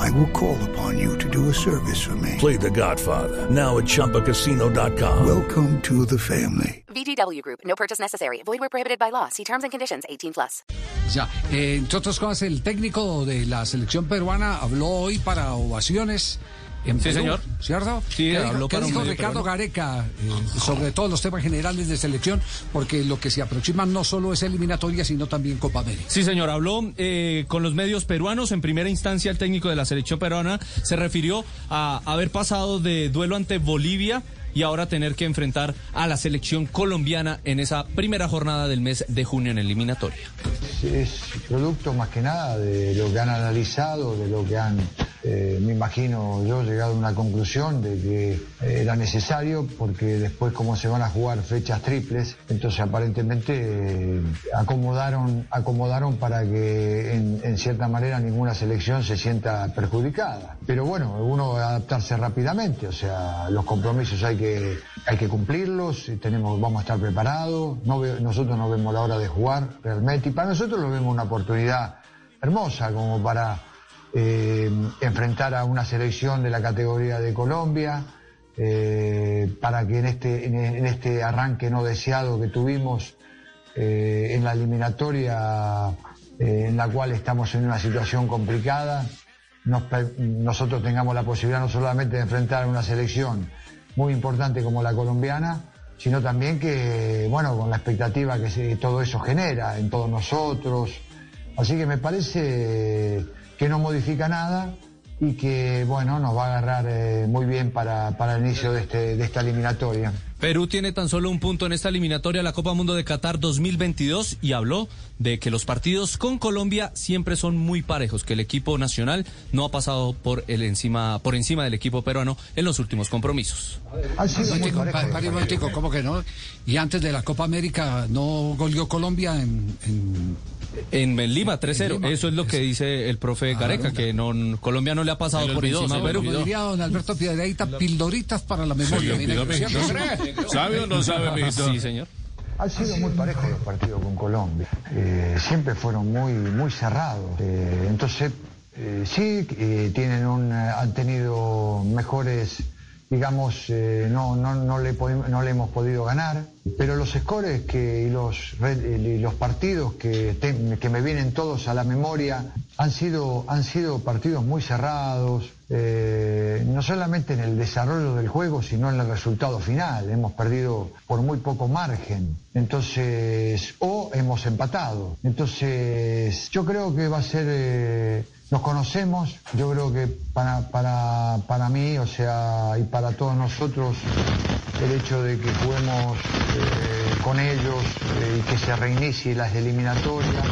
I will call upon you to do a service for me. Play The Godfather now at ChumbaCasino.com. Welcome to the family. VGW Group. No purchase necessary. Void where prohibited by law. See terms and conditions. 18 plus. Ya, eh, entre otras cosas, el técnico de la selección peruana habló hoy para ovaciones. En Sí, Perú, señor. ¿Cierto? Sí, ¿Qué habló dijo, qué para un dijo medio Ricardo. Gareca eh, sobre todos los temas generales de selección? Porque lo que se aproxima no solo es eliminatoria, sino también Copa América. Sí, señor, habló eh, con los medios peruanos. En primera instancia, el técnico de la selección peruana se refirió a haber pasado de duelo ante Bolivia y ahora tener que enfrentar a la selección colombiana en esa primera jornada del mes de junio en eliminatoria. es producto más que nada de lo que han analizado, de lo que han, eh, me imagino yo, llegado a una conclusión de que era necesario porque después como se van a jugar fechas triples, entonces aparentemente eh, acomodaron, acomodaron para que en, cierta manera ninguna selección se sienta perjudicada. Pero bueno, uno va adaptarse rápidamente, o sea, los compromisos hay que, hay que cumplirlos, tenemos, vamos a estar preparados, nosotros no vemos la hora de jugar realmente y para nosotros lo vemos una oportunidad hermosa como para eh, enfrentar a una selección de la categoría de Colombia, eh, para que en este, en, este arranque no deseado que tuvimos eh, en la eliminatoria en la cual estamos en una situación complicada, nosotros tengamos la posibilidad no solamente de enfrentar a una selección muy importante como la colombiana, sino también que, bueno, con la expectativa que todo eso genera en todos nosotros. Así que me parece que no modifica nada y que, bueno, nos va a agarrar eh, muy bien para, para el inicio de, este, de esta eliminatoria. Perú tiene tan solo un punto en esta eliminatoria a la Copa Mundo de Qatar 2022 y habló de que los partidos con Colombia siempre son muy parejos, que el equipo nacional no ha pasado por el encima por encima del equipo peruano en los últimos compromisos. Parejo ¿cómo que no? Y antes de la Copa América, ¿no goleó Colombia en, en- En Lima 3-0, En Lima. eso es lo que dice el profe Gareca, que no Colombia no le ha pasado por encima a Perú. diría don Alberto Piedradita, pildoritas para la memoria? ¿Sabe o no sabe, mijito? Sí, señor. Han sido muy parejos los partidos con Colombia. Eh, siempre fueron muy, muy cerrados. Eh, entonces, eh, sí, eh, tienen un, eh, han tenido mejores, digamos, eh, no, no, no, le no le hemos podido ganar, pero los scores que, y, los, y los partidos que, te- que me vienen todos a la memoria han sido, han sido partidos muy cerrados, eh, no solamente en el desarrollo del juego, sino en el resultado final. Hemos perdido por muy poco margen. Entonces, o hemos empatado. Entonces, yo creo que va a ser, eh, nos conocemos, yo creo que para, para, para mí, o sea, y para todos nosotros, el hecho de que juguemos eh, con ellos y que se reinicie las eliminatorias,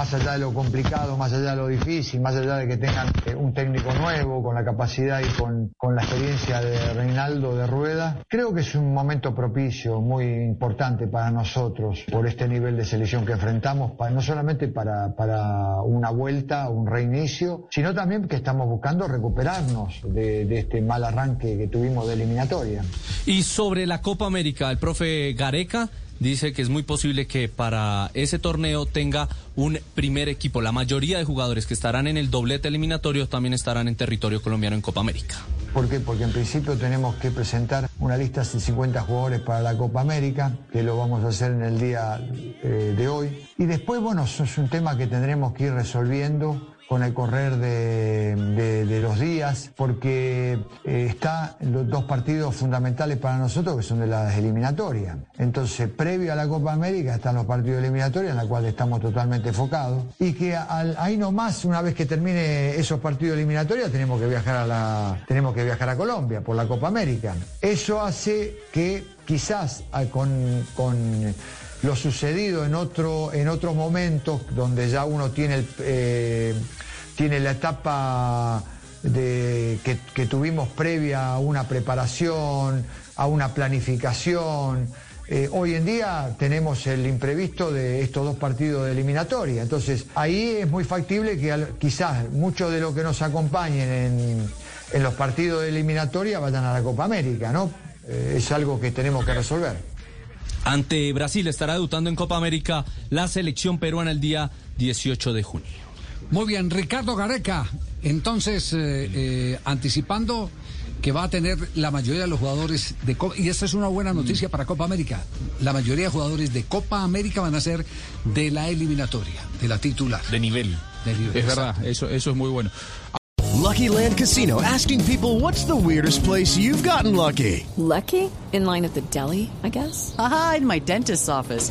más allá de lo complicado, más allá de lo difícil, más allá de que tengan eh, un técnico nuevo, con la capacidad y con, con la experiencia de Reinaldo de Rueda, creo que es un momento propicio, muy importante para nosotros, por este nivel de selección que enfrentamos, no solamente para, para una vuelta, un reinicio, sino también que estamos buscando recuperarnos de, de este mal arranque que tuvimos de eliminatoria. Y sobre la Copa América, el profe Gareca dice que es muy posible que para ese torneo tenga un primer equipo. La mayoría de jugadores que estarán en el doblete eliminatorio también estarán en territorio colombiano en Copa América. ¿Por qué? Porque en principio tenemos que presentar una lista de 50 jugadores para la Copa América, que lo vamos a hacer en el día eh, de hoy. Y después, bueno, eso es un tema que tendremos que ir resolviendo con el correr de, los días, porque eh, está los dos partidos fundamentales para nosotros que son de las eliminatorias. Entonces, previo a la Copa América están los partidos eliminatorios en los cuales estamos totalmente enfocados y que al- ahí nomás, una vez que termine esos partidos eliminatorios, tenemos que viajar a la, tenemos que viajar a Colombia por la Copa América. Eso hace que quizás ah, con, con lo sucedido en otro, en otros momentos donde ya uno tiene el, eh, tiene la etapa de, que, tuvimos previa a una preparación, a una planificación, Eh, hoy en día tenemos el imprevisto de estos dos partidos de eliminatoria, entonces ahí es muy factible que quizás muchos de los que nos acompañen en, en los partidos de eliminatoria vayan a la Copa América, ¿no? Eh, es algo que tenemos que resolver. Ante Brasil estará debutando en Copa América la selección peruana el día 18 de junio. Muy bien, Ricardo Gareca, entonces eh, eh, anticipando que va a tener la mayoría de los jugadores de Copa, y esta es una buena noticia para Copa América, la mayoría de jugadores de Copa América van a ser de la eliminatoria, de la titular. De nivel. De nivel es verdad, eso, eso es muy bueno. Lucky Land Casino, asking people what's the weirdest place you've gotten lucky. Lucky? In line at the deli, I guess? Aha, in my dentist's office.